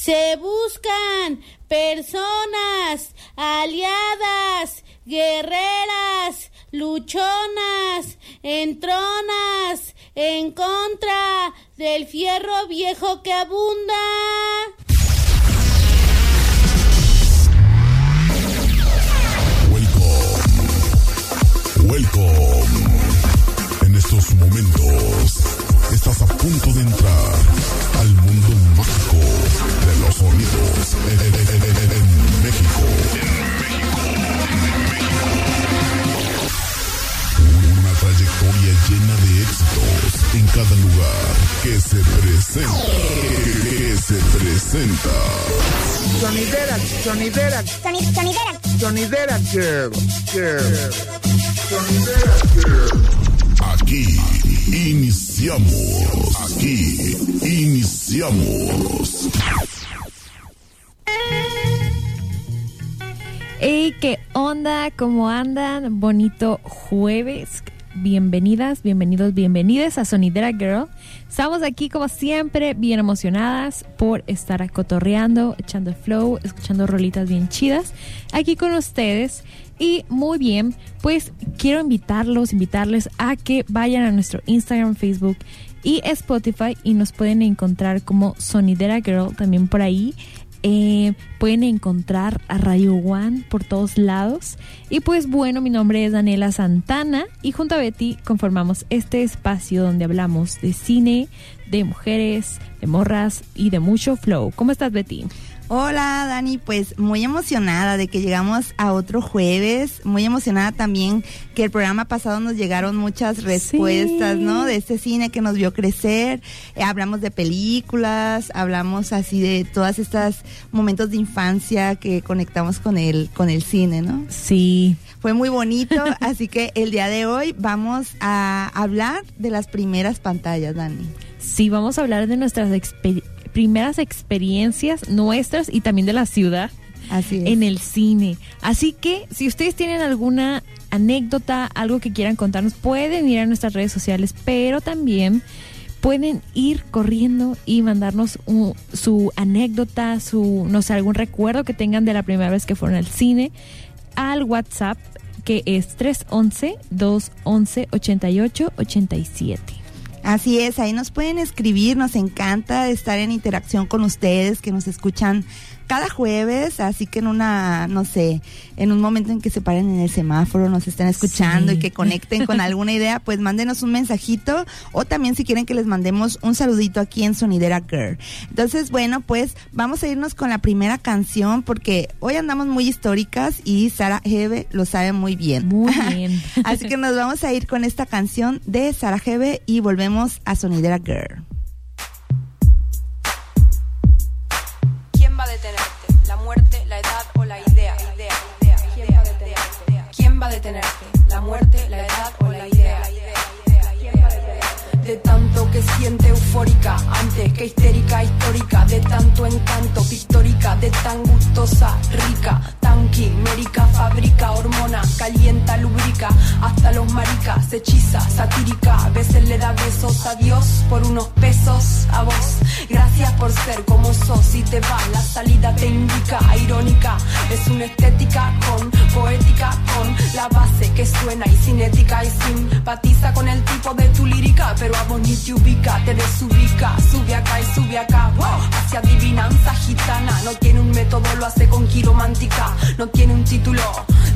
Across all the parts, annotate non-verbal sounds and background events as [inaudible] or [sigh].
Se buscan personas aliadas, guerreras, luchonas, entronas, en contra del fierro viejo que abunda. Welcome. Welcome. Llena de éxitos en cada lugar que se presenta. Que se presenta. Sonidera, sonidera, Sonidera. sonidera girl, girl. Sonidera girl. Aquí iniciamos. Aquí iniciamos. Hey, ¿qué onda? ¿Cómo andan? Bonito jueves. Bienvenidas, bienvenidos, bienvenidas a Sonidera Girl. Estamos aquí como siempre, bien emocionadas por estar acotorreando, echando flow, escuchando rolitas bien chidas aquí con ustedes. Y muy bien, pues quiero invitarlos, invitarles a que vayan a nuestro Instagram, Facebook y Spotify y nos pueden encontrar como Sonidera Girl también por ahí. Eh, pueden encontrar a Radio One por todos lados. Y pues bueno, mi nombre es Daniela Santana y junto a Betty conformamos este espacio donde hablamos de cine, de mujeres, de morras y de mucho flow. ¿Cómo estás, Betty? Hola Dani, pues muy emocionada de que llegamos a otro jueves, muy emocionada también que el programa pasado nos llegaron muchas respuestas, Sí. ¿no? De este cine que nos vio crecer, Eh, hablamos de películas, hablamos así de todas estas momentos de infancia que conectamos con el, con el cine, ¿no? Sí. Fue muy bonito, [laughs] así que el día de hoy vamos a hablar de las primeras pantallas, Dani. Sí, vamos a hablar de nuestras exper- primeras experiencias nuestras y también de la ciudad Así en el cine. Así que si ustedes tienen alguna anécdota, algo que quieran contarnos, pueden ir a nuestras redes sociales, pero también pueden ir corriendo y mandarnos un- su anécdota, su no sé, algún recuerdo que tengan de la primera vez que fueron al cine al WhatsApp que es 311 211 88 87. Así es, ahí nos pueden escribir, nos encanta estar en interacción con ustedes que nos escuchan cada jueves, así que en una, no sé, en un momento en que se paren en el semáforo, nos estén escuchando Sí. y que conecten con alguna idea, pues mándenos un mensajito o también si quieren que les mandemos un saludito aquí en Sonidera Girl. Entonces, bueno, pues vamos a irnos con la primera canción porque hoy andamos muy históricas y Sara Hebe lo sabe muy bien. Muy [laughs] bien. Así que nos vamos a ir con esta canción de Sara Hebe y volvemos a Sonidera Girl. A detenerte? ¿La muerte, la edad o la idea? ¿Quién va a detenerte? ¿Quién va a detenerte? ¿La muerte, la edad o la idea? De tanto que siente eufórica, antes que histérica, histórica, de tanto encanto, pictórica, de tan gustosa, rica, tan quimérica, fabrica hormona, calienta, lubrica, hasta los maricas, hechiza, satírica, a veces le da besos a Dios por unos pesos a vos. Gracias por ser como sos y te va, la salida te indica, irónica, es una estética con poética, con la base que suena y cinética y simpatiza con el tipo de tu lírica, pero a vos ni te ubica, te desubica, sube acá y sube acá, wow, hacia adivinanza gitana, no tiene un método, lo hace con quiromántica, no tiene un título,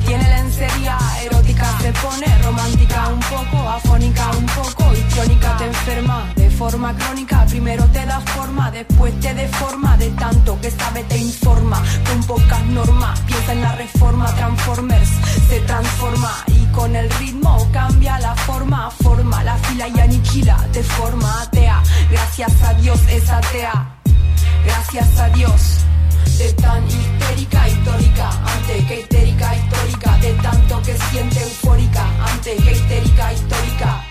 tiene lencería erótica, se pone romántica, un poco afónica, un poco histriónica, te enferma de forma crónica, primero te da forma, después te deforma, de tanto que sabe te informa, con pocas normas, piensa en la reforma, Transformers se transforma y con el ritmo cambia la forma, forma la fila y aniquila, de forma atea, gracias a Dios es atea, gracias a Dios. De tan histérica, histórica, antes que histérica, histórica, de tanto que siente eufórica, antes que histérica, histórica,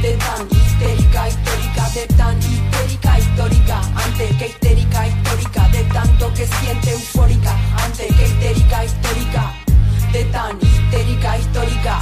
de tan histérica, histórica, de tan histérica, histórica, antes que histérica, histórica, de tanto que siente eufórica, antes que histérica, histórica, de tan histérica, histórica,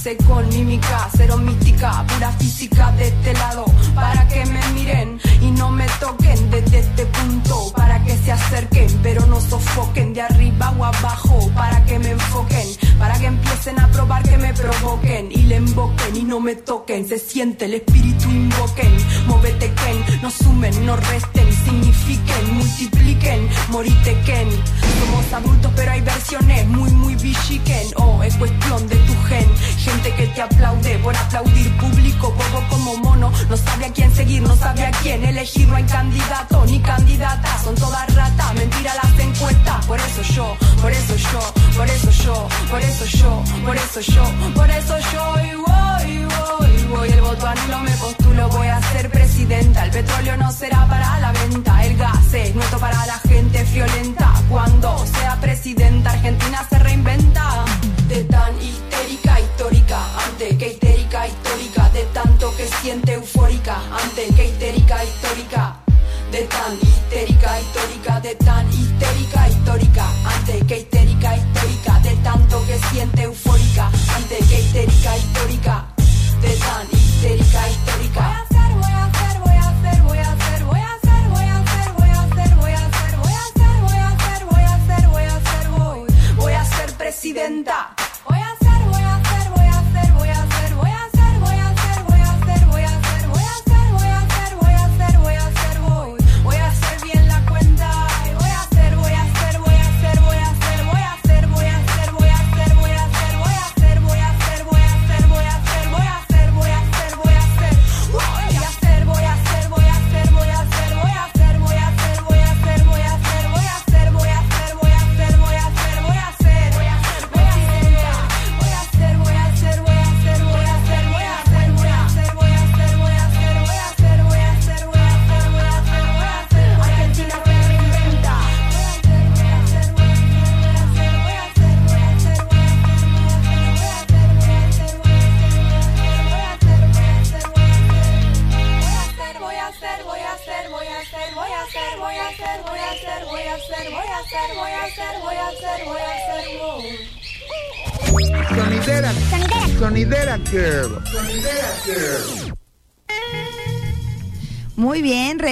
hice con mímica, cero mística, pura física de este lado, para que me miren y no me toquen desde este punto, para que se acerquen, pero no sofoquen de arriba o abajo, para que me enfoquen, para que empiecen a probar que me provoquen no me toquen, se siente el espíritu invoquen, móvete Ken, no sumen, no resten, signifiquen, multipliquen, morite Ken. Somos adultos pero hay versiones muy muy bichiquen, oh, es cuestión de tu gen, gente que te aplaude por aplaudir, público bobo como mono, no sabe a quién seguir, no sabe a quién elegir, no hay candidato ni candidata, son todas ratas, mentira las encuestas, por eso yo, por eso yo, por eso yo, por eso yo, por eso yo, por eso yo, y voy. Voy, y el voto anulo me postulo. Voy a ser presidenta, el petróleo no será para la venta. El gas es nuestro para la gente violenta. Cuando sea presidenta, Argentina se reinventa. De tan histérica, histórica, antes que histérica, histórica. De tanto que siente eufórica, antes que histérica, histórica. De tan histérica, histórica, de tan histérica, histórica. Antes que histérica, histórica. De tanto que siente eufórica, antes que histérica, histórica.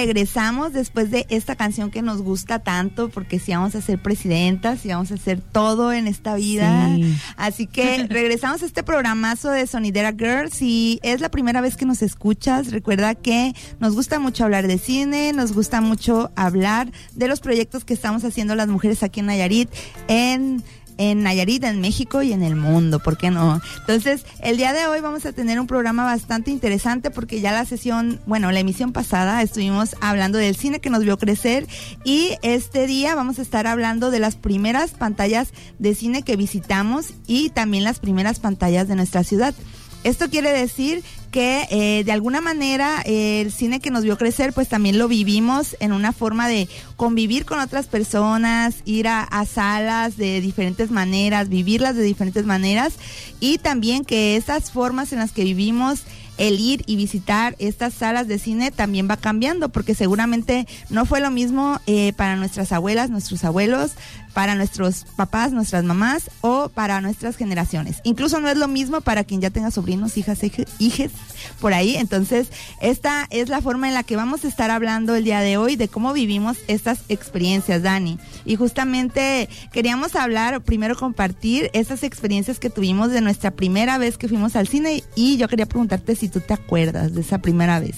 Regresamos después de esta canción que nos gusta tanto, porque si vamos a ser presidentas, si vamos a hacer todo en esta vida. Sí. Así que [laughs] regresamos a este programazo de Sonidera Girl. Si es la primera vez que nos escuchas, recuerda que nos gusta mucho hablar de cine, nos gusta mucho hablar de los proyectos que estamos haciendo las mujeres aquí en Nayarit, en en Nayarit, en México y en el mundo, ¿por qué no? Entonces, el día de hoy vamos a tener un programa bastante interesante porque ya la sesión, bueno, la emisión pasada estuvimos hablando del cine que nos vio crecer y este día vamos a estar hablando de las primeras pantallas de cine que visitamos y también las primeras pantallas de nuestra ciudad. Esto quiere decir que eh, de alguna manera el cine que nos vio crecer pues también lo vivimos en una forma de convivir con otras personas, ir a, a salas de diferentes maneras, vivirlas de diferentes maneras y también que esas formas en las que vivimos el ir y visitar estas salas de cine también va cambiando, porque seguramente no fue lo mismo eh, para nuestras abuelas, nuestros abuelos, para nuestros papás, nuestras mamás o para nuestras generaciones. Incluso no es lo mismo para quien ya tenga sobrinos, hijas, hije- hijes por ahí. Entonces, esta es la forma en la que vamos a estar hablando el día de hoy de cómo vivimos estas experiencias, Dani. Y justamente queríamos hablar, primero compartir esas experiencias que tuvimos de nuestra primera vez que fuimos al cine y yo quería preguntarte si tú te acuerdas de esa primera vez.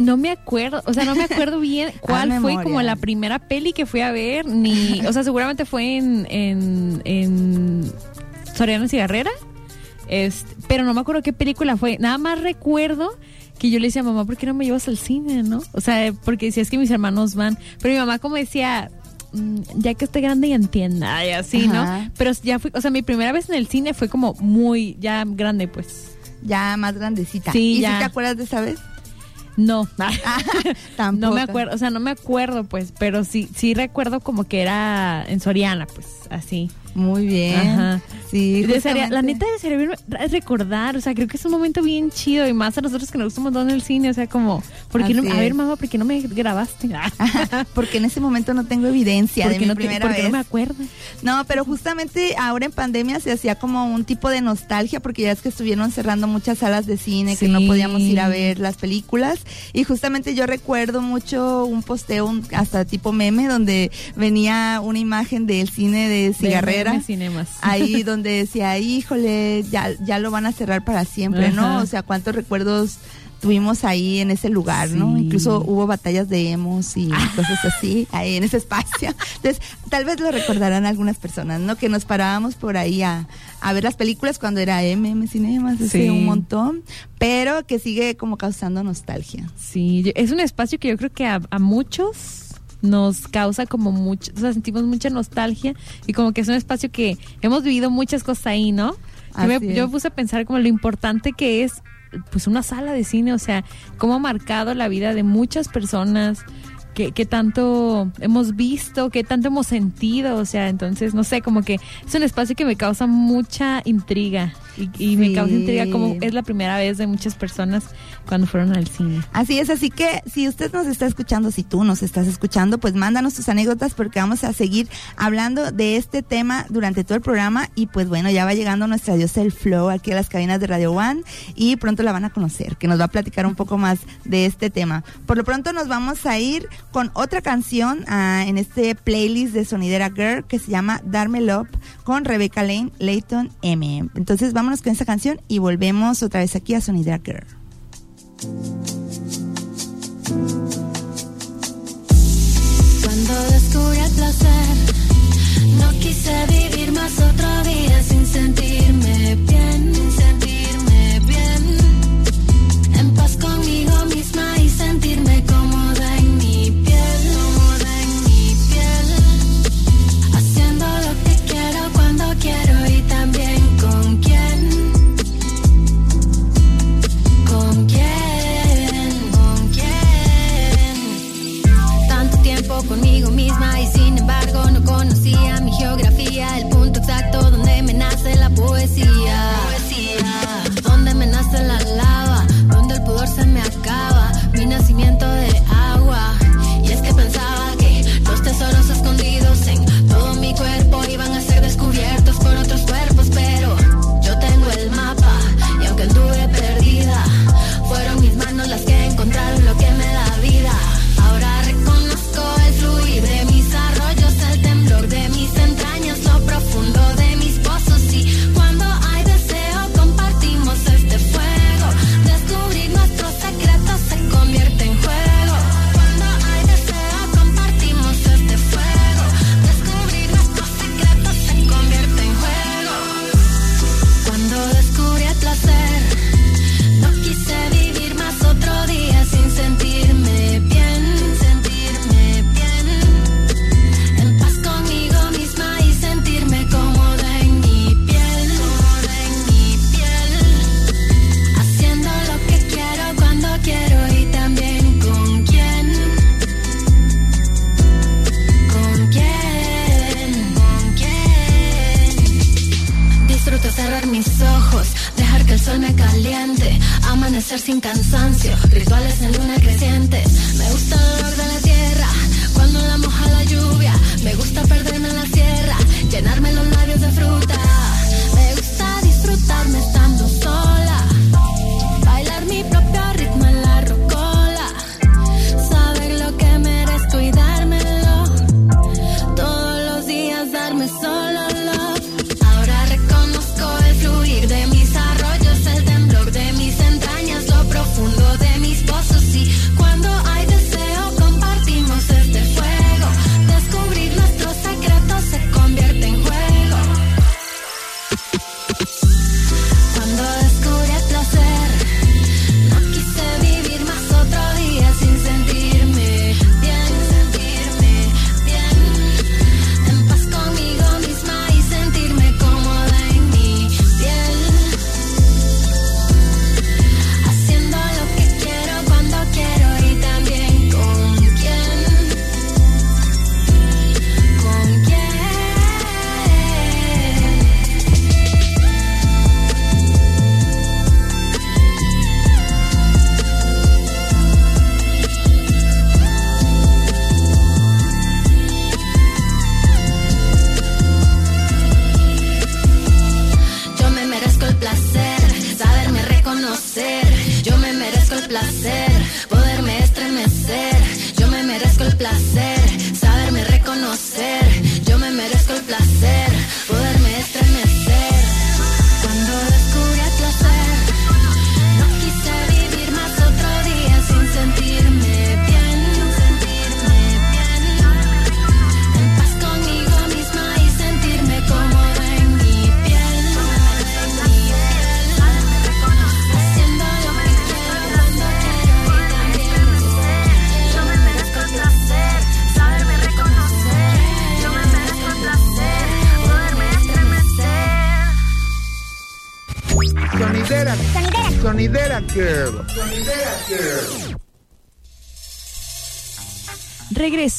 No me acuerdo, o sea, no me acuerdo bien [laughs] cuál fue como la primera peli que fui a ver, ni, o sea, seguramente fue en, en, en Soriana Cigarrera, este, pero no me acuerdo qué película fue. Nada más recuerdo que yo le decía, mamá, ¿por qué no me llevas al cine, no? O sea, porque decía, es que mis hermanos van, pero mi mamá como decía, "Mm, ya que esté grande y entienda, y así, Ajá. ¿no? Pero ya fui, o sea, mi primera vez en el cine fue como muy, ya grande, pues. Ya más grandecita. Sí, ¿Y ya. si te acuerdas de esa vez? No. Tampoco. [laughs] No me [laughs] acuerdo, o sea, no me acuerdo, pues, pero sí, sí recuerdo como que era en Soriana, pues, así. Muy bien. Ajá. Sí, Desearía- la neta de servir recordar, o sea, creo que es un momento bien chido y más a nosotros que nos gusta un montón el cine, o sea, como, ¿por qué no, a ver es. mamá, ¿por qué no me grabaste? [laughs] porque en ese momento no tengo evidencia de porque mi no, te- primera porque no vez. me acuerdo. No, pero justamente ahora en pandemia se hacía como un tipo de nostalgia porque ya es que estuvieron cerrando muchas salas de cine que no podíamos ir a ver las películas y justamente yo recuerdo mucho un posteo un- hasta tipo meme donde venía una imagen del cine de cigarrera. BM [laughs] Cinemas. Ahí donde decía, híjole, ya, ya lo van a cerrar para siempre, ¿no? O sea, cuántos recuerdos tuvimos ahí en ese lugar, ¿no? Incluso hubo batallas de emos y cosas así, ahí en ese espacio. [laughs] Entonces, tal vez lo recordarán algunas personas, ¿no? Que nos parábamos por ahí a, a ver las películas cuando era MM Cinemas, Sí. un montón, pero que sigue como causando nostalgia. Sí, es un espacio que yo creo que a, a muchos nos causa como mucho, o sea, sentimos mucha nostalgia y como que es un espacio que hemos vivido muchas cosas ahí, ¿no? Yo me, yo puse a pensar como lo importante que es pues una sala de cine, o sea, cómo ha marcado la vida de muchas personas, que, que tanto hemos visto, que tanto hemos sentido, o sea, entonces, no sé, como que es un espacio que me causa mucha intriga y, y me causa intriga como es la primera vez de muchas personas cuando fueron al cine. Así es, así que si usted nos está escuchando, si tú nos estás escuchando, pues mándanos tus anécdotas porque vamos a seguir hablando de este tema durante todo el programa y pues bueno, ya va llegando nuestra diosa del flow aquí a las cabinas de Radio One y pronto la van a conocer, que nos va a platicar un poco más de este tema. Por lo pronto nos vamos a ir con otra canción ah, en este playlist de Sonidera Girl que se llama Darme Love con Rebecca Lane, Layton M. Entonces vámonos con esta canción y volvemos otra vez aquí a Sonidera Girl. Cuando descubrí el placer, no quise vivir más otro día sin sentirme bien, sentirme bien. En paz conmigo misma y sentirme cómoda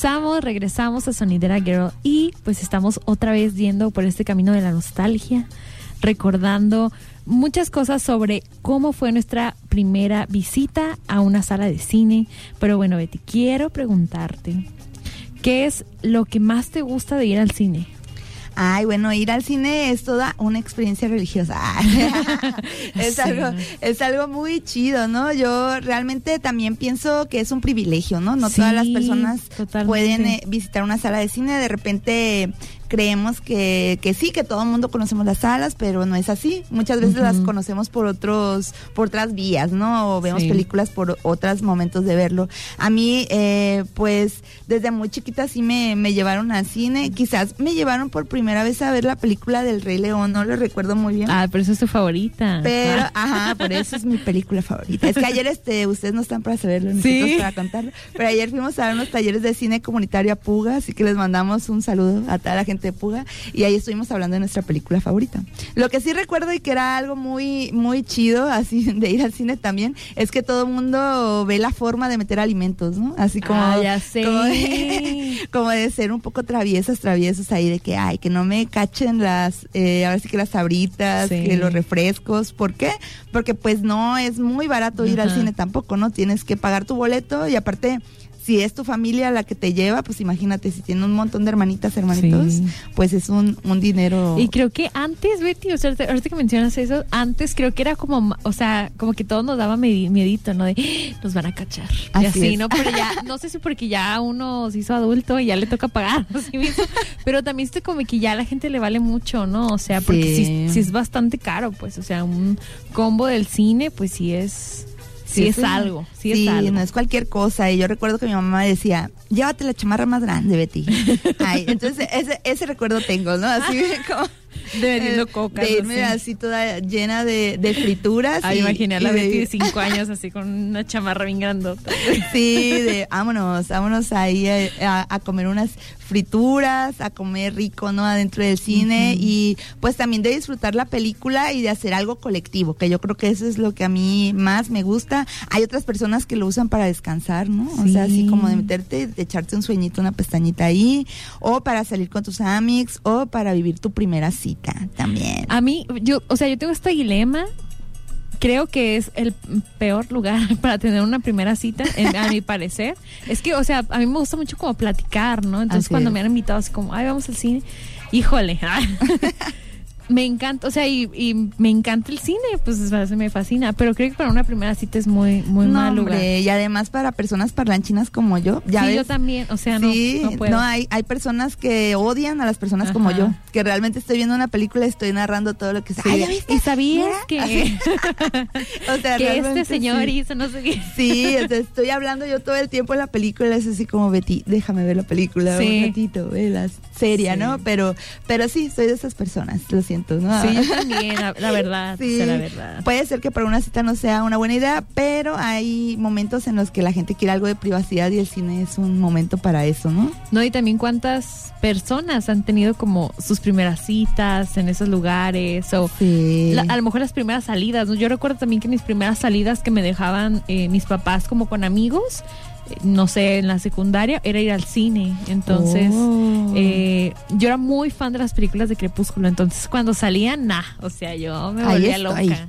Regresamos, a Sonidera Girl y pues estamos otra vez yendo por este camino de la nostalgia, recordando muchas cosas sobre cómo fue nuestra primera visita a una sala de cine. Pero bueno, Betty, quiero preguntarte, ¿qué es lo que más te gusta de ir al cine? Ay, bueno, ir al cine es toda una experiencia religiosa. [laughs] es, Sí. algo, es algo muy chido, ¿no? Yo realmente también pienso que es un privilegio, ¿no? No todas las personas totalmente. pueden eh, visitar una sala de cine. De repente creemos que, que sí, que todo el mundo conocemos las salas, pero no es así. Muchas veces las conocemos por otros, por otras vías, ¿no? O vemos Sí. películas por otros momentos de verlo. A mí, eh, pues, desde muy chiquita sí me, me llevaron al cine. Quizás me llevaron por primera vez a ver la película del Rey León, no lo recuerdo muy bien. Ah, pero eso es tu favorita. Pero, Ah. ajá, por eso es mi película favorita. Es que ayer, este, ustedes no están para saberlo, ni Sí. nosotros para contarlo. Pero ayer fuimos a dar unos talleres de cine comunitario a Puga, así que les mandamos un saludo a toda la gente de Puga. Y ahí estuvimos hablando de nuestra película favorita. Lo que sí recuerdo y que era algo muy, muy chido, así, [laughs] de ir al cine también, es que todo el mundo ve la forma de meter alimentos, ¿no? Así como. Ah, ya sé. Como de, [laughs] como de ser un poco traviesas, traviesos ahí, de que, ay, que no me cachen las, eh, ahora sí que las sabritas, Sí. que los refrescos. ¿Por qué? Porque pues no es muy barato ir al cine tampoco, ¿no? Tienes que pagar tu boleto y aparte... Si es tu familia la que te lleva, pues imagínate, si tiene un montón de hermanitas, hermanitos, Sí. pues es un, un dinero. Y creo que antes, Betty, o sea, ahorita que mencionas eso, antes creo que era como, o sea, como que todos nos daba miedito, ¿no? De, "Ah, nos van a cachar. y Así así, es. ¿no? Pero ya, no sé si porque ya uno se hizo adulto y ya le toca pagar, [laughs] así mismo. Pero también esto como que ya a la gente le vale mucho, ¿no? O sea, porque sí, Sí. sí es bastante caro, pues, o sea, un combo del cine, pues sí es, sí, es algo, sí, sí, es algo. no es cualquier cosa. Y yo recuerdo que mi mamá decía, llévate la chamarra más grande, Betty. [laughs] Ay, entonces ese, ese recuerdo tengo, ¿no? Así [laughs] como... [laughs] De vendiendo eh, cocas, De irme así. toda llena de, de frituras. Ah, [laughs] a la y de- Betty de [laughs] cinco años así con una chamarra bien grandota. Sí, de vámonos, vámonos ahí a, comer unas frituras, a comer rico, ¿no? Adentro del cine y pues también de disfrutar la película y de hacer algo colectivo, que yo creo que eso es lo que a mí más me gusta. Hay otras personas que lo usan para descansar, ¿no? O sea, así Sí. como de meterte, de echarte un sueñito, una pestañita ahí, o para salir con tus amigos, o para vivir tu primera cita también. A mí, yo, o sea, yo tengo este dilema. Creo que es el peor lugar [laughs] para tener una primera cita, en- a mi parecer. Es que, o sea, a mí me gusta mucho como platicar, ¿no? Entonces, Así cuando es. me han invitado así como, ay, vamos al cine, híjole. [laughs] me encanta, o sea, y, y me encanta el cine, pues se me fascina. Pero creo que para una primera cita es muy, muy no, mal lugar. hombre, y además para personas parlanchinas como yo, ya sí, ves, yo también, o sea, no, sí, no puedo. hay, hay personas que odian a las personas como yo, que realmente estoy viendo una película y estoy narrando todo lo que Sí. [laughs] ¿ya viste? ¿Y sabías Mira, que. [laughs] O sea, que este señor sí. hizo no sé qué? Sí, o sea, estoy hablando yo todo el tiempo en la película, es así como Betty, déjame ver la película Sí. un ratito, vela, seria, Sí. ¿no? Pero, pero sí, soy de esas personas, lo siento, ¿no? Sí, yo también, la, verdad, Sí, la verdad. puede ser que para una cita no sea una buena idea, pero hay momentos en los que la gente quiere algo de privacidad y el cine es un momento para eso, ¿no? No, y también cuántas personas han tenido como sus primeras citas en esos lugares o Sí. la- a lo mejor las primeras salidas. ¿no? Yo recuerdo también que mis primeras salidas que me dejaban eh, mis papás como con amigos, no sé, en la secundaria, era ir al cine. Entonces, Oh. eh, yo era muy fan de las películas de Crepúsculo. Entonces, cuando salían, nah, o sea, yo me Ahí volvía estoy. loca.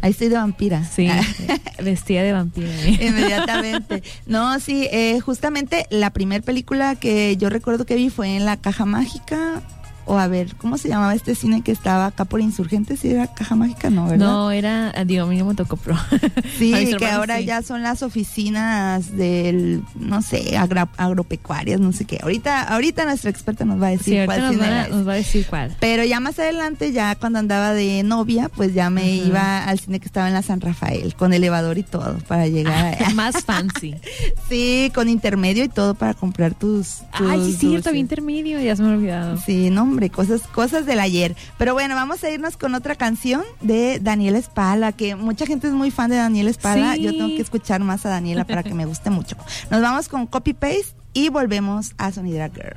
Ahí estoy de vampira. Sí, [laughs] vestida de vampiro. ¿eh? [laughs] Inmediatamente. No, sí, eh, justamente la primera película que yo recuerdo que vi fue en La Caja Mágica. O a ver, ¿cómo se llamaba este cine que estaba acá por Insurgentes? ¿Sí era Caja Mágica? No, ¿verdad? No, era, ah, digo, a mí no me tocó pro. [laughs] Sí, A que ahora sí. ya son las oficinas del, no sé, agra- agropecuarias, no sé qué. Ahorita, ahorita nuestra experta nos va a decir Sí, cuál nos, cine a- era ese. nos va a decir cuál. Pero ya más adelante, ya cuando andaba de novia, pues ya me iba al cine que estaba en la San Rafael, con elevador y todo, para llegar allá. [laughs] Más fancy. [laughs] Sí, con intermedio y todo para comprar tus. Ay, sí, cierto, había intermedio, ya se me ha olvidado. Sí, no, hombre, cosas, cosas del ayer. Pero bueno, vamos a irnos con otra canción de Daniela Espala, que mucha gente es muy fan de Daniela Espala. Sí. Yo tengo que escuchar más a Daniela para que me guste mucho. Nos vamos con Copy Paste y volvemos a Sonidera Girl.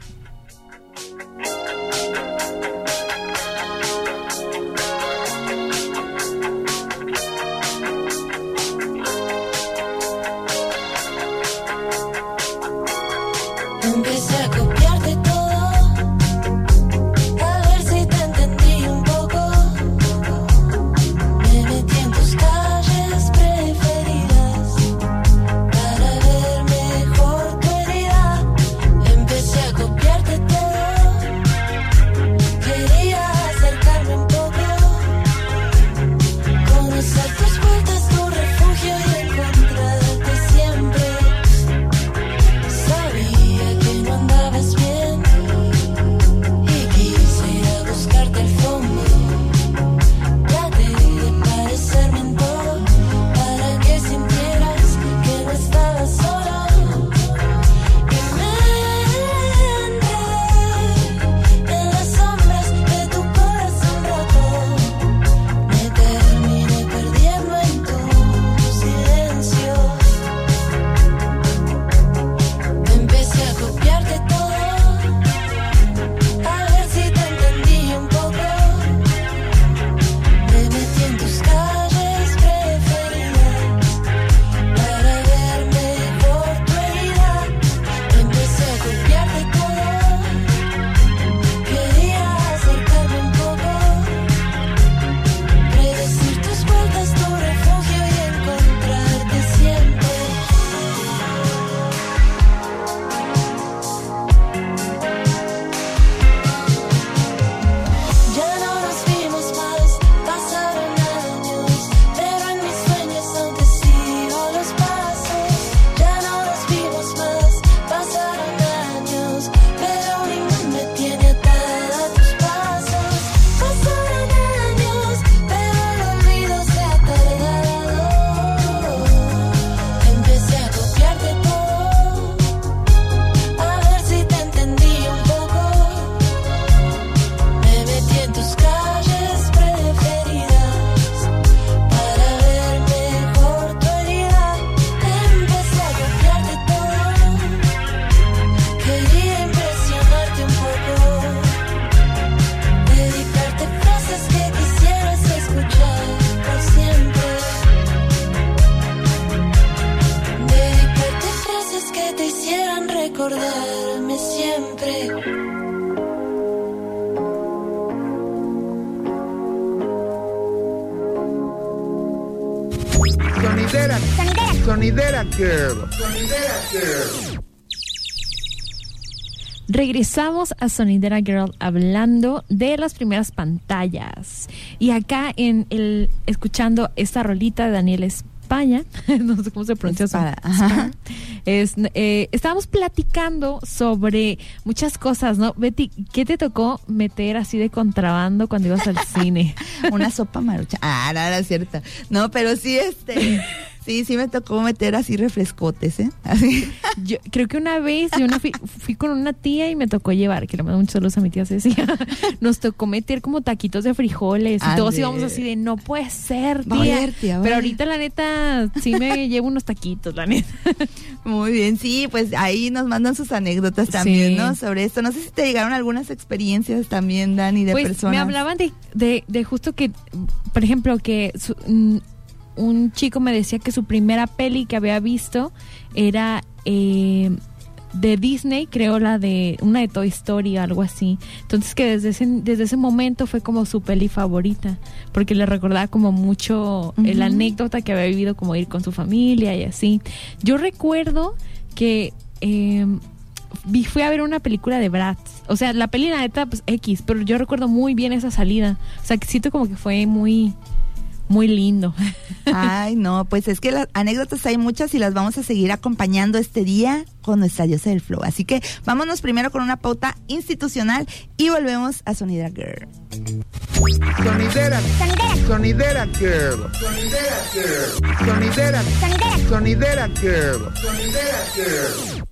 Regresamos a Sonidera Girl hablando de las primeras pantallas. Y acá en el escuchando esta rolita de Daniel España, [laughs] no sé cómo se pronuncia su- Espada. Es, eh, estábamos platicando sobre muchas cosas, ¿no? Betty, ¿qué te tocó meter así de contrabando cuando ibas al cine? [laughs] Una sopa marucha. Ah, no, no es cierto. No, pero sí, este. [laughs] Sí, sí me tocó meter así refrescotes, ¿eh? [laughs] Así. Yo creo que una vez yo no fui, fui con una tía y me tocó llevar, que le mando muchos saludos a mi tía Cecilia. Nos tocó meter como taquitos de frijoles y todos íbamos así de no puede ser, tía. ver, tía, Pero ahorita la neta sí me llevo unos taquitos, la neta. Muy bien, sí, pues ahí nos mandan sus anécdotas también, Sí. ¿no? Sobre esto. No sé si te llegaron algunas experiencias también, Dani, de pues personas. me hablaban de, de, de justo que, por ejemplo, que su- mm, un chico me decía que su primera peli que había visto era eh, de Disney, creo la de una de Toy Story o algo así. Entonces que desde ese, desde ese momento fue como su peli favorita, porque le recordaba como mucho eh, la anécdota que había vivido como ir con su familia y así. Yo recuerdo que... eh, fui a ver una película de Bratz. O sea, la peli la neta, pues X, pero yo recuerdo muy bien esa salida. O sea, que siento como que fue muy, muy lindo. Ay, no, pues es que las anécdotas hay muchas y las vamos a seguir acompañando este día con nuestra diosa del flow. Así que vámonos primero con una pauta institucional y volvemos a Sonidera Girl. Sonidera. Sonidera Girl. Sonidera Girl. Sonidera. Sonidera Girl. Sonidera Girl.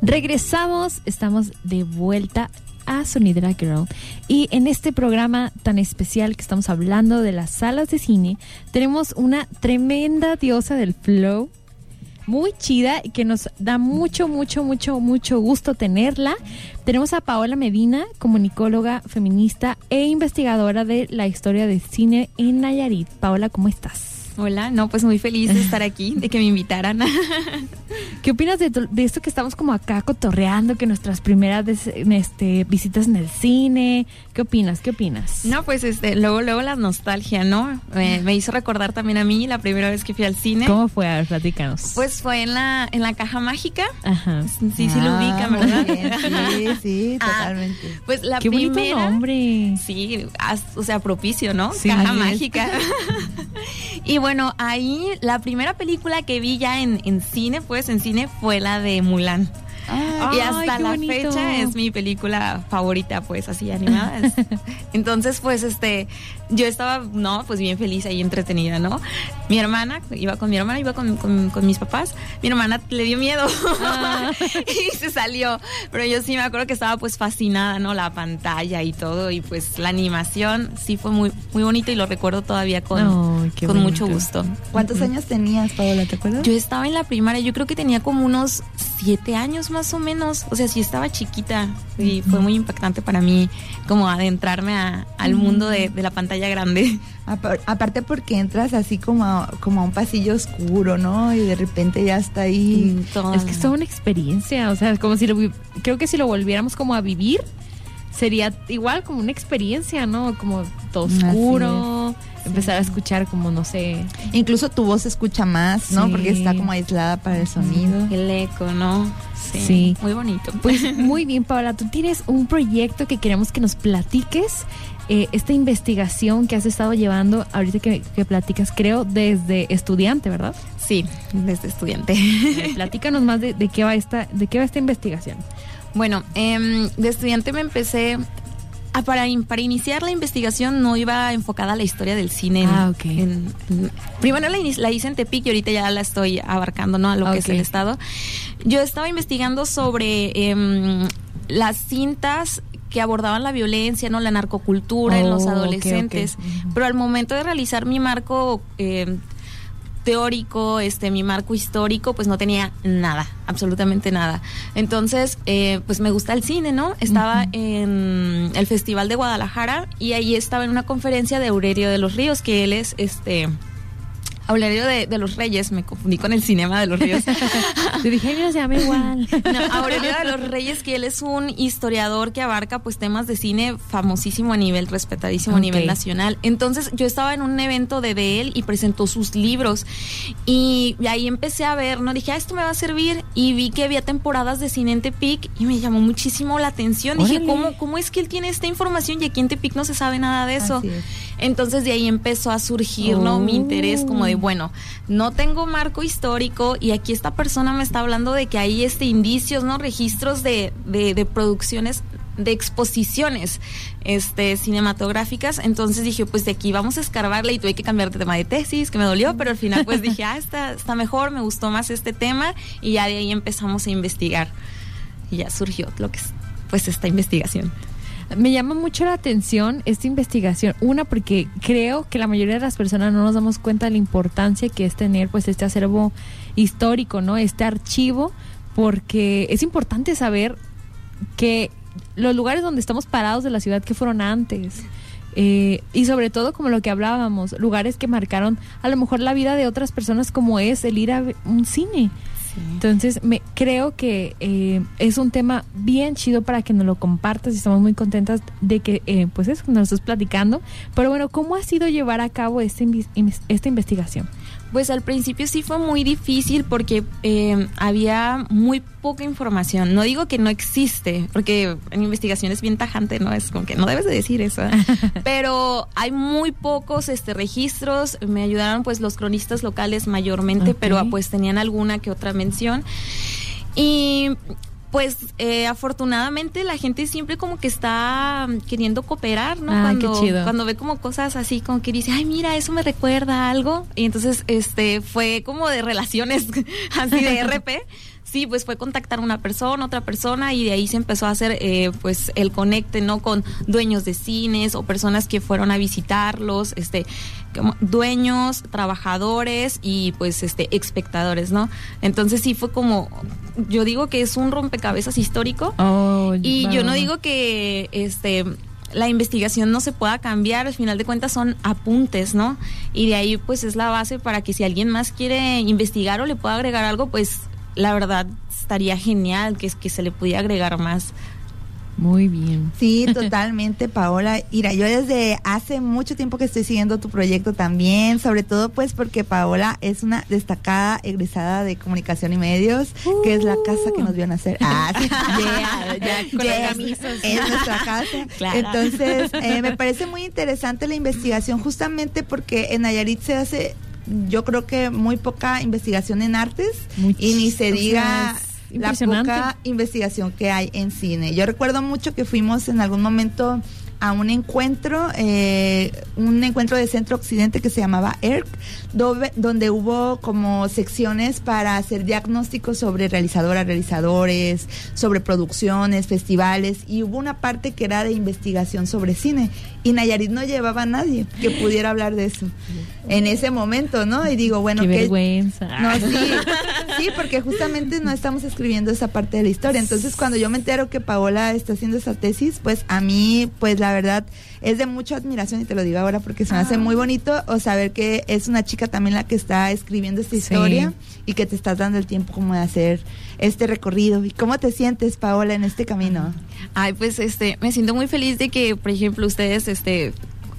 Regresamos, estamos de vuelta a Sonidera Girl. Y en este programa tan especial que estamos hablando de las salas de cine, tenemos una tremenda diosa del flow. Muy chida y que nos da mucho, mucho, mucho, mucho gusto tenerla. Tenemos a Paola Medina, comunicóloga, feminista e investigadora de la historia del cine en Nayarit. Paola, ¿cómo estás? Hola, no, pues muy feliz de estar aquí, de que me invitaran. [laughs] ¿Qué opinas de, de esto que estamos como acá cotorreando, que nuestras primeras des- este, visitas en el cine? ¿Qué opinas? ¿Qué opinas? No, pues este, luego, luego la nostalgia, ¿no? Me, me hizo recordar también a mí la primera vez que fui al cine. ¿Cómo fue? A ver, platícanos. Pues fue en la, en la caja mágica. Ajá. Sí, sí lo Ah, ubican, ¿verdad? bien, [laughs] Sí, sí, Ah, totalmente. Pues la Qué bonito primera. nombre. Sí, as- o sea, propicio, ¿no? Sí. Caja mágica. [laughs] y bueno, ahí la primera película que vi ya en, en cine, pues en cine, fue la de Mulan. Ah, y hasta la bonito. fecha es mi película favorita, pues así animada. Es- [laughs] Entonces, pues este, yo estaba, no, pues bien feliz ahí entretenida, ¿no? Mi hermana, iba con mi hermana, iba con, con- con mis papás. Mi hermana le dio miedo Ah. [laughs] y se salió. Pero yo sí me acuerdo que estaba pues fascinada, ¿no? La pantalla y todo y pues la animación sí fue muy, muy bonito y lo recuerdo todavía con, qué con bonito. mucho gusto. ¿Cuántos años tenías, Paola? ¿Te acuerdas? Yo estaba en la primaria, yo creo que tenía como unos siete años más o menos. O sea, sí estaba chiquita y fue muy impactante para mí como adentrarme a- al mundo de, de la pantalla grande. Apar- Aparte porque entras así como a, como a un pasillo oscuro, ¿no? Y de repente ya está ahí. Toda Es que es toda una experiencia, o sea, como si lo, vi- creo que si lo volviéramos como a vivir, sería igual como una experiencia, ¿no? Como todo Así oscuro, empezar a escuchar como, no sé, Incluso tu voz se escucha más, ¿no? Sí. Porque está como aislada para el sonido. El eco, ¿no? Sí. Muy bonito. Pues [laughs] muy bien, Paola, tú tienes un proyecto que queremos que nos platiques. eh, esta investigación que has estado llevando, ahorita que, que platicas, creo, desde estudiante, ¿verdad? Sí, desde estudiante. Eh, Platícanos más de, de qué va esta, de qué va esta investigación. Bueno, em, de estudiante me empecé. A- para, in- para iniciar la investigación no iba enfocada a la historia del cine. en- Ah, ok. en- en- primero la, la hice en Tepic y ahorita ya la estoy abarcando, ¿no? A lo que es el estado. Yo estaba investigando sobre em, las cintas que abordaban la violencia, ¿no? La narcocultura en los Oh, adolescentes. Pero al momento de realizar mi marco em, teórico, este, mi marco histórico, pues no tenía nada, absolutamente nada. Entonces, eh, pues me gusta el cine, ¿no? Estaba en el Festival de Guadalajara y ahí estaba en una conferencia de Aurelio de los Ríos, que él es este Aurelio de, de los Reyes, me confundí con el cinema de los Ríos. Te dije, mira, se llama igual. No, Aurelio de los Reyes, que él es un historiador que abarca pues temas de cine famosísimo a nivel, respetadísimo a nivel nacional. Entonces yo estaba en un evento de, de él y presentó sus libros y ahí empecé a ver, no dije, ah, esto me va a servir y vi que había temporadas de cine en Tepic y me llamó muchísimo la atención. Dije. ¿cómo, ¿cómo es que él tiene esta información y aquí en Tepic no se sabe nada de eso? Es. Entonces de ahí empezó a surgir, ¿no? Mi interés como de, bueno, no tengo marco histórico y aquí esta persona me está hablando de que hay este indicios, ¿no? Registros de, de, producciones de exposiciones este cinematográficas. Entonces dije pues de aquí vamos a escarbarle y tuve que cambiar de tema de tesis que me dolió pero al final pues dije [laughs] ah está, está mejor me gustó más este tema y ya de ahí empezamos a investigar. Y ya surgió lo que es pues esta investigación Me llama mucho la atención esta investigación. Una, porque creo que la mayoría de las personas no nos damos cuenta de la importancia que es tener pues este acervo histórico, ¿no? Este archivo, porque es importante saber que los lugares donde estamos parados de la ciudad que fueron antes. eh, y sobre todo como lo que hablábamos, lugares que marcaron a lo mejor la vida de otras personas como es el ir a un cine. Entonces, me creo que eh, es un tema bien chido para que nos lo compartas y estamos muy contentas de que, eh, pues eso, nos estés platicando. Pero bueno, ¿cómo ha sido llevar a cabo esta, esta investigación? Pues al principio sí fue muy difícil porque eh, había muy poca información. No digo que no existe, porque en investigación es bien tajante, ¿no? Es como que no debes de decir eso. ¿eh? [laughs] Pero hay muy pocos este, registros. Me ayudaron pues los cronistas locales mayormente, pero pues tenían alguna que otra mención. Y pues eh, afortunadamente la gente siempre como que está mm, queriendo cooperar, ¿no? Ay, qué cuando, chido. cuando ve como cosas así como que dice, ay mira, eso me recuerda a algo. Y entonces este fue como de relaciones [laughs] así de RP. Sí, pues fue contactar una persona, otra persona y de ahí se empezó a hacer eh, pues el conecte, ¿no? Con dueños de cines o personas que fueron a visitarlos, este, dueños, trabajadores y pues este espectadores, ¿no? Entonces sí fue como, yo digo que es un rompecabezas histórico Oh, y yo no digo que este la investigación no se pueda cambiar, al final de cuentas son apuntes, ¿no? Y de ahí pues es la base para que si alguien más quiere investigar o le pueda agregar algo, pues la verdad estaría genial que, que se le pudiera agregar más. Muy bien. Sí, [laughs] totalmente, Paola. Mira, yo desde hace mucho tiempo que estoy siguiendo tu proyecto también, sobre todo pues porque Paola es una destacada egresada de comunicación y medios, que es la casa que nos vio nacer. Ah, sí, [laughs] yeah, es nuestra casa. [laughs] Claro. Entonces, eh, me parece muy interesante la investigación justamente porque en Nayarit se hace yo creo que muy poca investigación en artes y ni se diga la poca investigación que hay en cine. Yo recuerdo mucho que fuimos en algún momento a un encuentro, eh, un encuentro de Centro Occidente que se llamaba ERC, donde, donde hubo como secciones para hacer diagnósticos sobre realizadoras, realizadores, sobre producciones, festivales, y hubo una parte que era de investigación sobre cine. Y Nayarit no llevaba a nadie que pudiera hablar de eso en ese momento, ¿no? Y digo, bueno, Qué ¿qué- vergüenza. no, sí, sí, porque justamente no estamos escribiendo esa parte de la historia. Entonces, cuando yo me entero que Paola está haciendo esa tesis, pues a mí, pues la verdad, es de mucha admiración y te lo digo ahora porque se me hace muy bonito o saber que es una chica también la que está escribiendo esta Sí. historia y que te estás dando el tiempo como de hacer este recorrido. ¿Y cómo te sientes, Paola, en este camino? Ay, pues este, me siento muy feliz de que, por ejemplo, ustedes, este,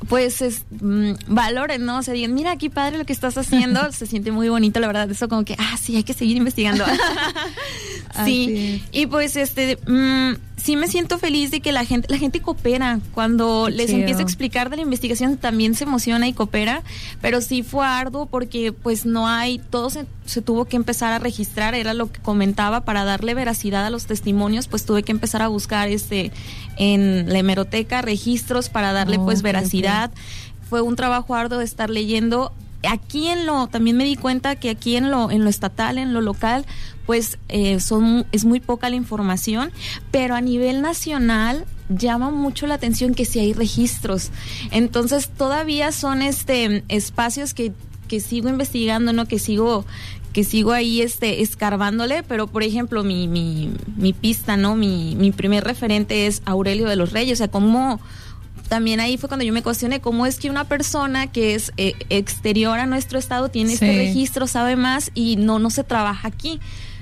pues es, mm, valoren, ¿no? O sea, digan, mira qué padre lo que estás haciendo, [laughs] se siente muy bonito, la verdad, eso como que, ah, sí, hay que seguir investigando. [laughs] [laughs] Así sí, y pues este, mm, sí me siento feliz de que la gente, la gente coopera, cuando Qué les chido. empiezo a explicar de la investigación también se emociona y coopera, pero sí fue arduo porque pues no hay, todo se, se tuvo que empezar a registrar, era lo que comentaba, para darle veracidad a los testimonios, pues tuve que empezar a buscar este en la hemeroteca registros para darle Oh, pues veracidad. Fue un trabajo arduo de estar leyendo. Aquí en lo, también me di cuenta que aquí en lo, en lo estatal, en lo local, pues eh, son, es muy poca la información, pero a nivel nacional llama mucho la atención que sí hay registros. Entonces todavía son este espacios que, que sigo investigando, ¿no? Que sigo que sigo ahí este escarbándole, pero por ejemplo mi, mi, mi pista, ¿no? Mi, mi primer referente es Aurelio de los Reyes, o sea, cómo también ahí fue cuando yo me cuestioné cómo es que una persona que es eh, exterior a nuestro estado tiene este Sí. registro, sabe más y no, no se trabaja aquí.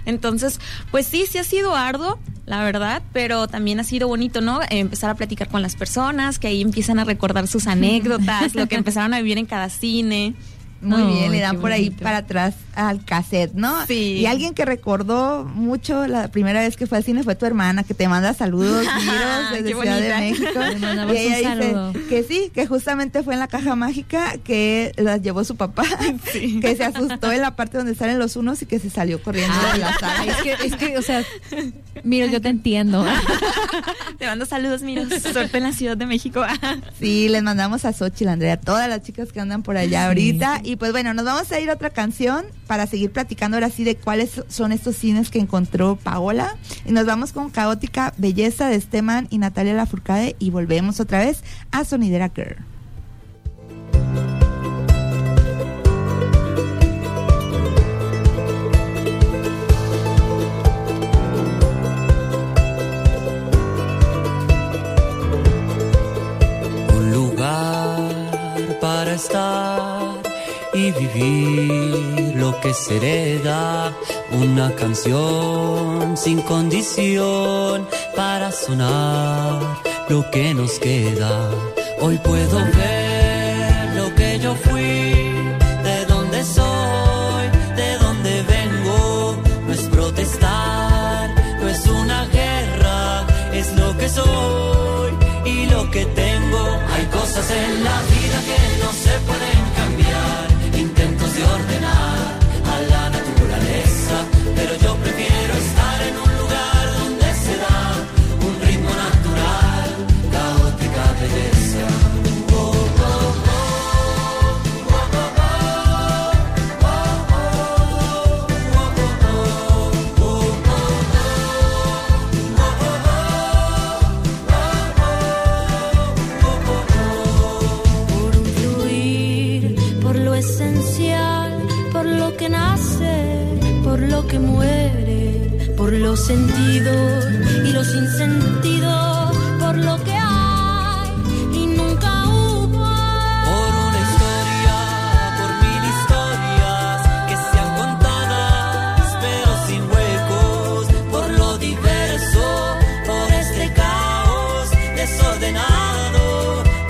Entonces, pues sí, sí ha sido arduo, la verdad, pero también ha sido bonito, ¿no? Empezar a platicar con las personas, que ahí empiezan a recordar sus [laughs] anécdotas, lo que empezaron a vivir en cada cine. Muy bien, le dan por ahí para atrás al cassette, ¿no? Sí. Y alguien que recordó mucho la primera vez que fue al cine fue tu hermana, que te manda saludos, [laughs] miros, desde Ciudad de. México. Le y ella un dice saludo. que sí, que justamente fue en la caja mágica que las llevó su papá, [laughs] que se asustó en la parte donde salen los unos y que se salió corriendo de la sala. Ay, es que, es que, o sea, mira, yo te entiendo. [laughs] Te mando saludos, miros. Suerte en la Ciudad de México. Sí, les mandamos a Xochitl, Andrea, todas las chicas que andan por allá ahorita. Y pues bueno, nos vamos a ir a otra canción para seguir platicando ahora sí de cuáles son estos cines que encontró Paola. Y nos vamos con Caótica Belleza de Esteban y Natalia Lafourcade y volvemos otra vez a Sonidera Girl. Una canción sin condición para sonar lo que nos queda. Hoy puedo ver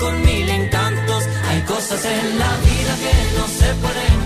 con mil encantos. Hay cosas en la vida que no se pueden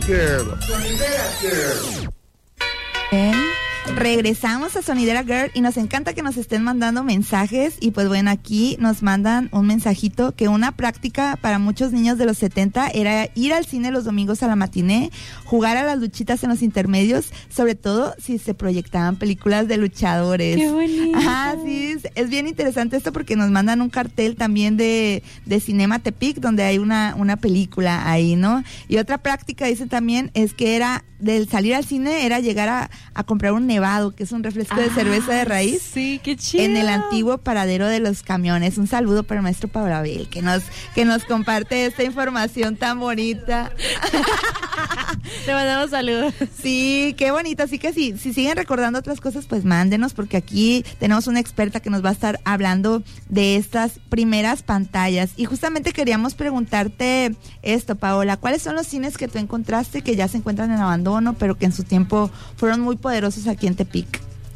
Girl. Sonidera Girl. Regresamos a Sonidera Girl y nos encanta que nos estén mandando mensajes y pues bueno, aquí nos mandan un mensajito que una práctica para muchos niños de los 70 era ir al cine los domingos a la matiné, jugar a las luchitas en los intermedios, sobre todo si se proyectaban películas de luchadores. Qué bonito. Ajá, sí, es, es bien interesante esto porque nos mandan un cartel también de, de Cinema Tepic donde hay una, una película ahí, ¿no? Y otra práctica, dicen también, es que era del salir al cine era llegar a, a comprar un nevado, que es un refresco de cerveza de raíz. Sí, qué chido. En el antiguo paradero de los camiones. Un saludo para el maestro Pablo Abel, que nos, que nos comparte esta información tan bonita. [laughs] Le mandamos saludos. Sí, qué bonito. Así que sí, si siguen recordando otras cosas, pues mándenos, porque aquí tenemos una experta que nos va a estar hablando de estas primeras pantallas. Y justamente queríamos preguntarte esto, Paola, ¿cuáles son los cines que tú encontraste que ya se encuentran en abandono, pero que en su tiempo fueron muy poderosos aquí en Tepic?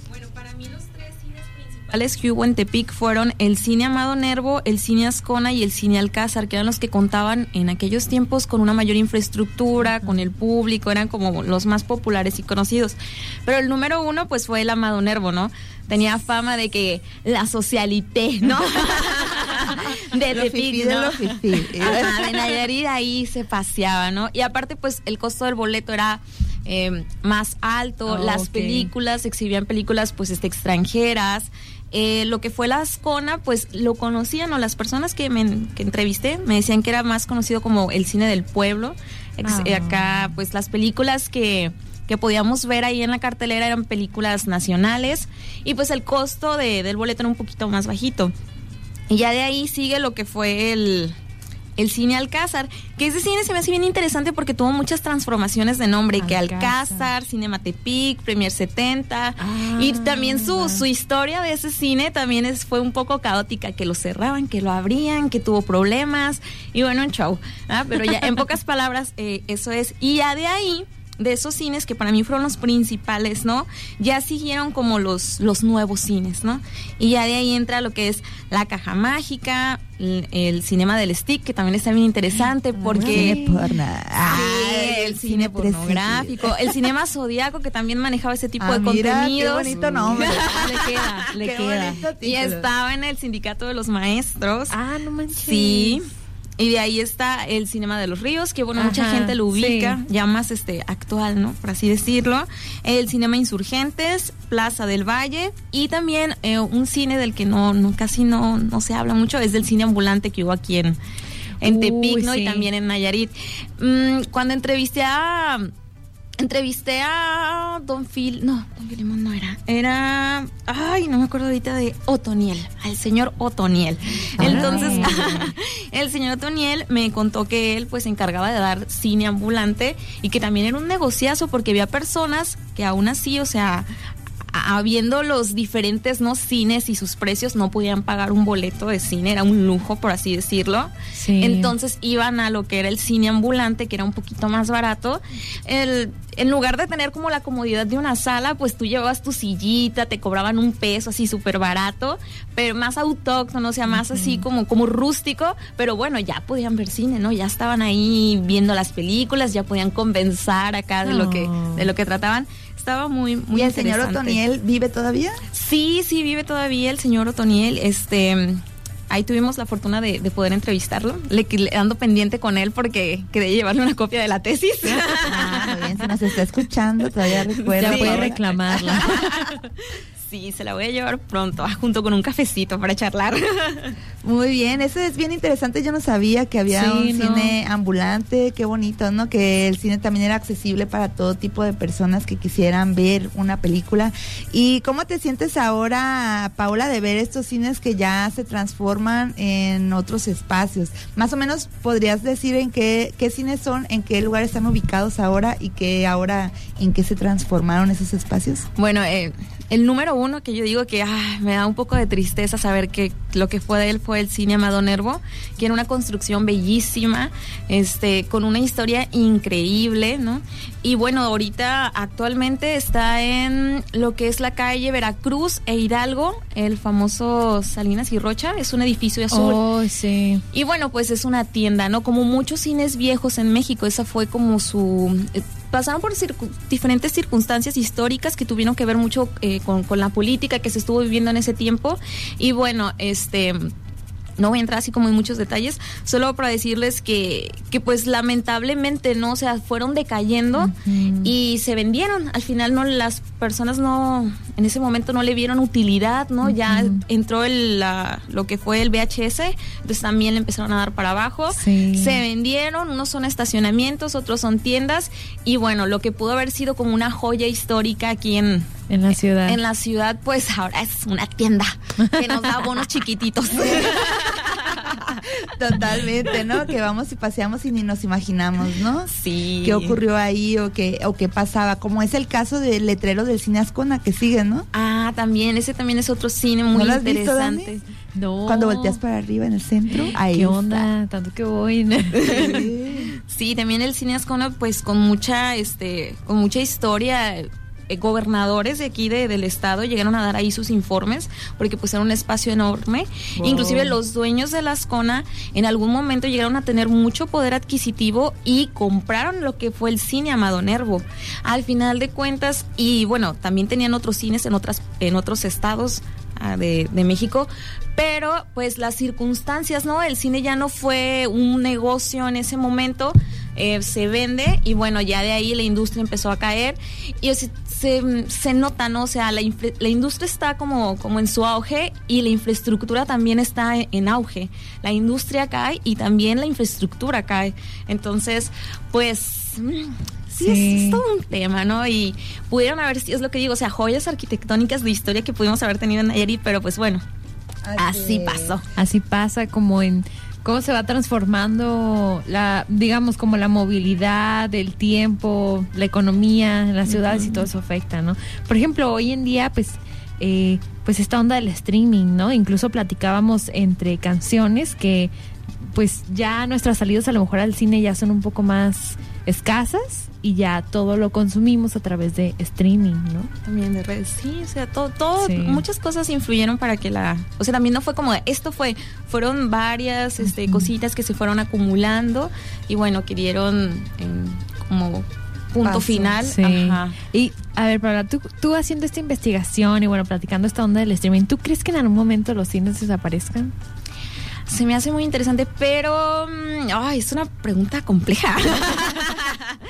Bueno, para mí los tres cines principales que hubo en Tepic fueron el Cine Amado Nervo, el Cine Ascona y el Cine Alcázar, que eran los que contaban en aquellos tiempos con una mayor infraestructura, con el público, eran como los más populares y conocidos. Pero el número uno pues fue el Amado Nervo, ¿no? Tenía fama de que la socialité, ¿no? [laughs] de Lo Tepic, fifí de ¿no? lo fifí. Ajá, de Nayarit ahí se paseaba, ¿no? Y aparte, pues el costo del boleto era eh, más alto, Oh, las películas, exhibían películas pues este, extranjeras. Eh, lo que fue la Ascona, pues lo conocían, o las personas que me que entrevisté me decían que era más conocido como el cine del pueblo. Ex- Ah. eh, acá, pues las películas que, que podíamos ver ahí en la cartelera eran películas nacionales y pues el costo de- del boleto era un poquito más bajito. Y ya de ahí sigue lo que fue el, el cine Alcázar, que ese cine se me hace bien interesante porque tuvo muchas transformaciones de nombre, que Alcázar. Alcázar, Cinematepic, Premier 70, Ah, y también su, su historia de ese cine también es, fue un poco caótica, que lo cerraban, que lo abrían, que tuvo problemas, y bueno, un show, ¿ah? pero ya en pocas palabras eh, eso es, y ya de ahí de esos cines que para mí fueron los principales, ¿no? Ya siguieron como los, los nuevos cines, ¿no? Y ya de ahí entra lo que es la caja mágica, el, el cinema del stick, que también está bien interesante porque... Cine porno. Sí, el cine 360. pornográfico, el cinema zodiaco que también manejaba ese tipo Ah, de mira, contenidos. Qué bonito nombre. [laughs] Le queda, le Qué queda. Y estaba en el sindicato de los maestros. Ah, no manches. Sí. Y de ahí está el Cinema de los Ríos, que bueno, mucha gente lo ubica, sí. ya más este actual, ¿no? Por así decirlo. El Cinema Insurgentes, Plaza del Valle y también eh, un cine del que no, no casi no, no se habla mucho, es del cine ambulante que hubo aquí en, en Uy, Tepic, ¿no? sí. Y también en Nayarit. Mm, cuando entrevisté a entrevisté a Don Phil, no, Don Filimón no era, era, ay, no me acuerdo ahorita de Otoniel, al señor Otoniel. Entonces, [laughs] el señor Otoniel me contó que él pues se encargaba de dar cine ambulante y que también era un negociazo porque había personas que aún así, o sea, habiendo los diferentes no cines y sus precios no podían pagar un boleto de cine, era un lujo por así decirlo. Sí. Entonces iban a lo que era el cine ambulante, que era un poquito más barato. El, en lugar de tener como la comodidad de una sala, pues tú llevabas tu sillita, te cobraban un peso así súper barato, pero más autóctono, o sea, más así como, como rústico, pero bueno, ya podían ver cine, ¿no? Ya estaban ahí viendo las películas, ya podían convencer acá de lo que, de lo que trataban. Estaba muy, muy ¿Y el señor. Otoniel vive todavía? Sí, sí, vive todavía el señor Otoniel. Este, ahí tuvimos la fortuna de, de poder entrevistarlo. Le, le ando pendiente con él porque quería llevarle una copia de la tesis. Ah, muy bien, si nos está escuchando, todavía [laughs] recuerda. Ya puede Paola. reclamarla. [laughs] sí, se la voy a llevar pronto, ah, junto con un cafecito para charlar. [laughs] Muy bien, eso es bien interesante. Yo no sabía que había Sí, un no. cine ambulante. Qué bonito, ¿no? Que el cine también era accesible para todo tipo de personas que quisieran ver una película. ¿Y cómo te sientes ahora, Paula, de ver estos cines que ya se transforman en otros espacios? Más o menos podrías decir en qué, qué cines son, en qué lugar están ubicados ahora y que ahora en qué se transformaron esos espacios. Bueno, eh, el número uno que yo digo que ah, me da un poco de tristeza saber que lo que fue de él fue el cine Amado Nervo, que era una construcción bellísima, este, con una historia increíble, ¿no? Y bueno, ahorita actualmente está en lo que es la calle Veracruz e Hidalgo, el famoso Salinas y Rocha, es un edificio azul. Oh, sí. Y bueno, pues es una tienda, ¿no? Como muchos cines viejos en México, esa fue como su... pasaron por circu- diferentes circunstancias históricas que tuvieron que ver mucho eh, con, con la política que se estuvo viviendo en ese tiempo. Y bueno, este no voy a entrar así como en muchos detalles, solo para decirles que, que pues lamentablemente no, o sea, fueron decayendo y se vendieron. Al final no las personas no en ese momento no le vieron utilidad, ¿no? Ya entró el la- lo que fue el VHS, entonces también le empezaron a dar para abajo. Sí. Se vendieron, unos son estacionamientos, otros son tiendas y bueno, lo que pudo haber sido como una joya histórica aquí en En la ciudad. en la ciudad, pues ahora es una tienda que nos da bonos chiquititos. [laughs] Totalmente, ¿no? Que vamos y paseamos y ni nos imaginamos, ¿no? Sí. ¿Qué ocurrió ahí o qué, o qué pasaba? Como es el caso del letrero del cine Ascona que sigue, ¿no? Ah, también, ese también es otro cine muy ¿No visto, interesante. no. Cuando volteas para arriba en el centro, [gasps] ahí ¿Qué está. onda? Tanto que voy. Sí. [laughs] Sí, también el cine Ascona, pues con mucha, este, con mucha historia. Eh, gobernadores de aquí de- del estado llegaron a dar ahí sus informes porque pues era un espacio enorme. Wow. inclusive los dueños de la Ascona en algún momento llegaron a tener mucho poder adquisitivo y compraron lo que fue el cine Amado Nervo. Al final de cuentas y bueno también tenían otros cines en otras en otros estados ah, de, de México pero pues las circunstancias no el cine ya no fue un negocio en ese momento eh, se vende y bueno, ya de ahí la industria empezó a caer y o sea, se, se nota, ¿no? O sea, la, infra- la industria está como, como en su auge y la infraestructura también está en, en auge. La industria cae y también la infraestructura cae. Entonces, pues... mm, Sí, Sí. Es, es todo un tema, ¿no? Y pudieron haber, es lo que digo, o sea, joyas arquitectónicas de historia que pudimos haber tenido en Nayarit, pero pues bueno, así pasó. Así pasa como en cómo se va transformando la, digamos, como la movilidad, el tiempo, la economía las ciudades y todo eso afecta, ¿no? Por ejemplo, hoy en día, pues, eh, pues esta onda del streaming, ¿no? Incluso platicábamos entre canciones que, pues, ya nuestras salidas a lo mejor al cine ya son un poco más escasas y ya todo lo consumimos a través de streaming, ¿no? También de redes, sí, o sea, todo, todo Sí. muchas cosas influyeron para que la, o sea, también no fue como, esto fue, fueron varias este, cositas que se fueron acumulando y bueno, que dieron como punto Paso. final. Sí. Ajá. Y a ver, Paula, tú, tú haciendo esta investigación y bueno, platicando esta onda del streaming, ¿tú crees que en algún momento los cines desaparezcan? Se me hace muy interesante, pero, mm, ay, es una pregunta compleja. [laughs]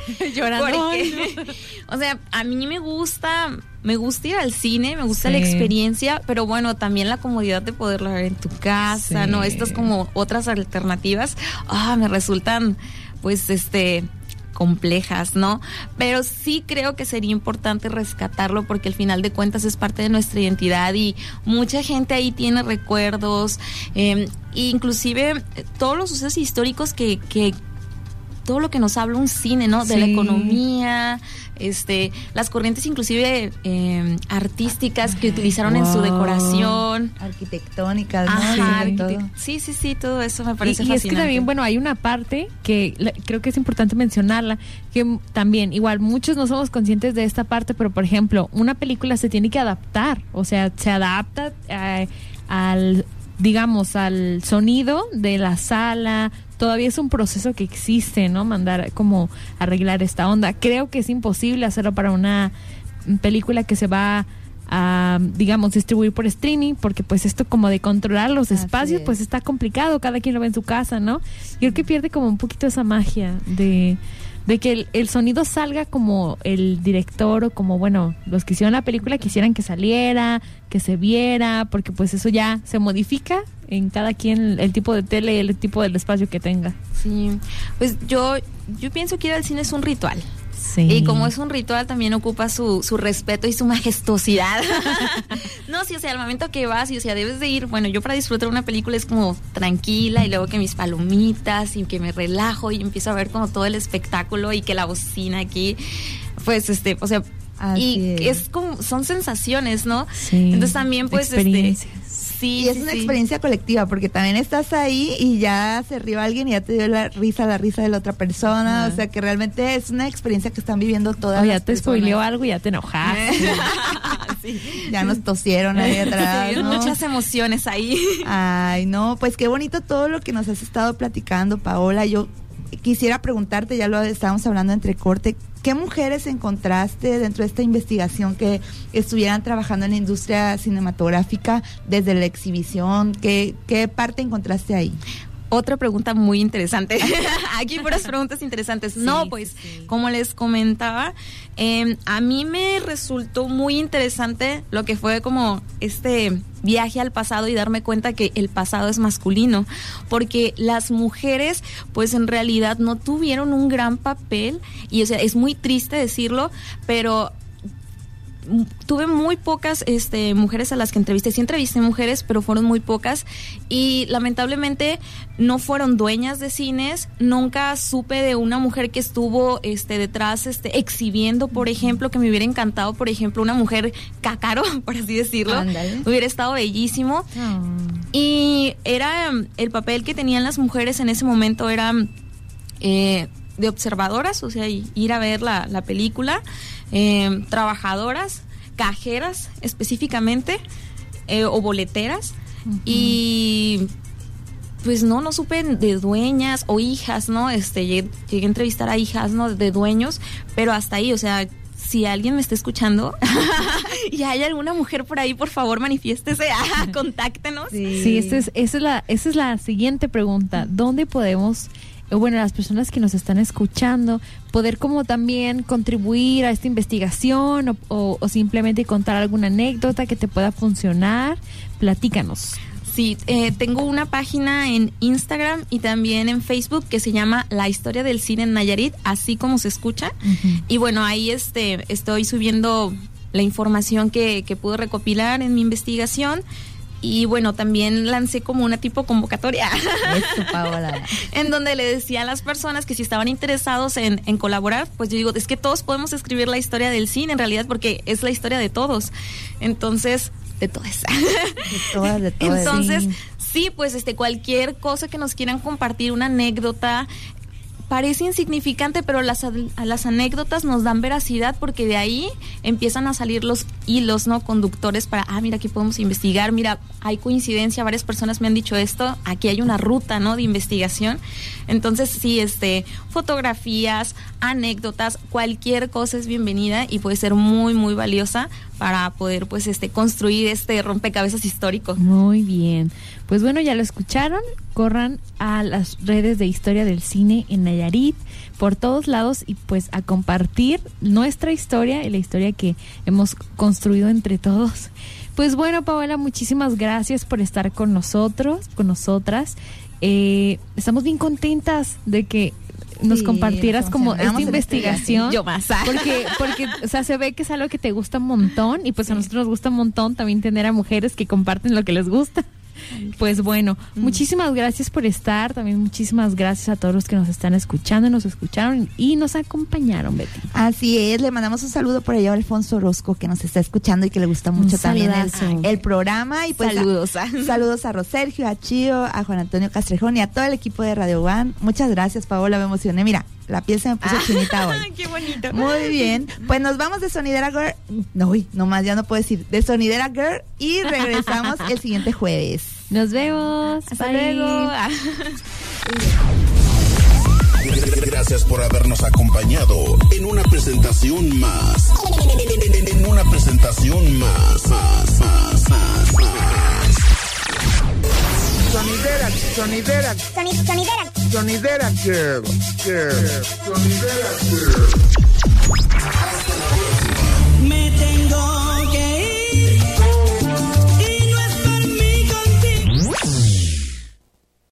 [laughs] Porque, [laughs] o sea, a mí me gusta, me gusta ir al cine, me gusta la experiencia, pero bueno, también la comodidad de poderlo ver en tu casa, Sí. ¿no? Estas como otras alternativas, ah, me resultan, pues, este complejas, ¿no? Pero sí creo que sería importante rescatarlo porque al final de cuentas es parte de nuestra identidad y mucha gente ahí tiene recuerdos, eh, e inclusive todos los sucesos históricos que, que todo lo que nos habla un cine, ¿no? De la economía, este, las corrientes inclusive eh, artísticas que utilizaron en su decoración. Arquitectónicas, ¿no? Ajá, Sí, todo. sí, sí, sí, todo eso me Y, parece y es que también, bueno, hay una parte que la- creo que es importante mencionarla, que también, igual, muchos no somos conscientes de esta parte, pero por ejemplo, una película se tiene que adaptar, o sea, se adapta eh, al, digamos, al sonido de la sala. Todavía es un proceso que existe, ¿no? Mandar como arreglar esta onda. Creo que es imposible hacerlo para una película que se va a, digamos, distribuir por streaming, porque pues esto como de controlar los Así espacios, es. pues está complicado, cada quien lo ve en su casa, ¿no? Yo creo que pierde como un poquito esa magia de, de que el, sonido salga como el director o como, bueno, los que hicieron la película quisieran que saliera, que se viera, porque pues eso ya se modifica en cada quien el, el tipo de tele y el tipo del espacio que tenga. Sí, pues yo, yo pienso que ir al cine es un ritual. Sí. Y como es un ritual, también ocupa su, su respeto y su majestuosidad. [laughs] no, sí, o sea, al momento que vas, y o sea, debes de ir, bueno, yo para disfrutar una película es como tranquila y luego que mis palomitas y que me relajo y empiezo a ver como todo el espectáculo y que la bocina aquí, pues, este, o sea, Así y es. es como, son sensaciones, ¿no? Sí, Entonces también, pues, este. Sí, Y es sí, una sí. experiencia colectiva, porque también estás ahí y ya se rió alguien y ya te dio la risa, la risa de la otra persona. Ajá. O sea que realmente es una experiencia que están viviendo todas O ya las te spoileó algo y ya te enojaste. [laughs] Ya nos tosieron ahí atrás. Muchas emociones ahí. Ay, no, pues qué bonito todo lo que nos has estado platicando, Paola. Yo quisiera preguntarte, ya lo estábamos hablando entre corte, ¿qué mujeres encontraste dentro de esta investigación que estuvieran trabajando en la industria cinematográfica desde la exhibición? ¿Qué, qué parte encontraste ahí? Otra pregunta muy interesante. [laughs] Aquí puras preguntas interesantes. no, pues, como les comentaba, eh, a mí me resultó muy interesante lo que fue como este viaje al pasado y darme cuenta que el pasado es masculino, porque las mujeres pues en realidad no tuvieron un gran papel y o sea, es muy triste decirlo, pero tuve muy pocas este, mujeres a las que entrevisté. Sí entrevisté mujeres, pero fueron muy pocas. Y lamentablemente no fueron dueñas de cines. Nunca supe de una mujer que estuvo este, detrás este, exhibiendo, por ejemplo, que me hubiera encantado, por ejemplo, una mujer cácaro, [laughs] por así decirlo. Hubiera estado bellísimo. Ah. Y era el papel que tenían las mujeres en ese momento era eh, de observadoras, o sea, ir a ver la, la película. Eh, trabajadoras, cajeras específicamente, eh, o boleteras. Y pues no, no supe de dueñas o hijas, ¿no? Este, llegué, a entrevistar a hijas, ¿no? De dueños, pero hasta ahí, o sea, si alguien me está escuchando [laughs] y hay alguna mujer por ahí, por favor, manifiéstese, [laughs] contáctenos. Sí, esa, es, esa, es la, esa es la siguiente pregunta. ¿Dónde podemos bueno, las personas que nos están escuchando, poder como también contribuir a esta investigación o, simplemente contar alguna anécdota que te pueda funcionar. Platícanos. Sí, eh, tengo una página en Instagram y también en Facebook que se llama La Historia del Cine en Nayarit, así como se escucha. Y bueno, ahí este, estoy subiendo la información que, que pude recopilar en mi investigación y bueno, también lancé como una tipo convocatoria. [laughs] en donde le decía a las personas que si estaban interesados en, en, colaborar, pues yo digo, es que todos podemos escribir la historia del cine en realidad porque es la historia de todos. Entonces, de todas. De todas, de [laughs] todas. Entonces, sí, pues este cualquier cosa que nos quieran compartir, una anécdota, parece insignificante, pero las, las anécdotas nos dan veracidad porque de ahí empiezan a salir los hilos, ¿no? Conductores para, ah, mira, aquí podemos investigar, mira, hay coincidencia, varias personas me han dicho esto, aquí hay una ruta, ¿no? De investigación. Entonces, sí, este, fotografías, anécdotas, cualquier cosa es bienvenida y puede ser muy, muy valiosa para poder, pues, este, construir este rompecabezas histórico. Muy bien. Pues bueno, ya lo escucharon. Corran a las redes de historia del cine en Nayarit, por todos lados y pues a compartir nuestra historia y la historia que hemos construido entre todos. Pues bueno, Paola, muchísimas gracias por estar con nosotros, con nosotras. Eh, estamos bien contentas de que nos compartieras como esta investigación. Yo más. [laughs] Porque, porque, o sea, se ve que es algo que te gusta un montón y pues a nosotros nos gusta un montón también tener a mujeres que comparten lo que les gusta. Pues bueno, mm. muchísimas gracias por estar. También muchísimas gracias a todos los que nos están escuchando, nos escucharon y nos acompañaron, Betty. Así es, le mandamos un saludo por allá a Alfonso Orozco que nos está escuchando y que le gusta mucho también el, programa. Y pues saludos. A, [laughs] saludos a Rosergio, a Chío, a Juan Antonio Castrejón y a todo el equipo de Radio One. Muchas gracias, Paola, me emocioné. Mira, la piel se me puso chinita [laughs] hoy. ¡Qué bonito! Muy bien. Pues nos vamos de Sonidera Girl. No, uy, nomás ya no puedo decir. De Sonidera Girl y regresamos el siguiente jueves. [laughs] Nos vemos. Hasta luego. Gracias por habernos acompañado en una presentación más. En una presentación más. Más, más, más, más. Sonidera, sonidera. Sonidera. Sonidera girl, girl. Sonidera girl.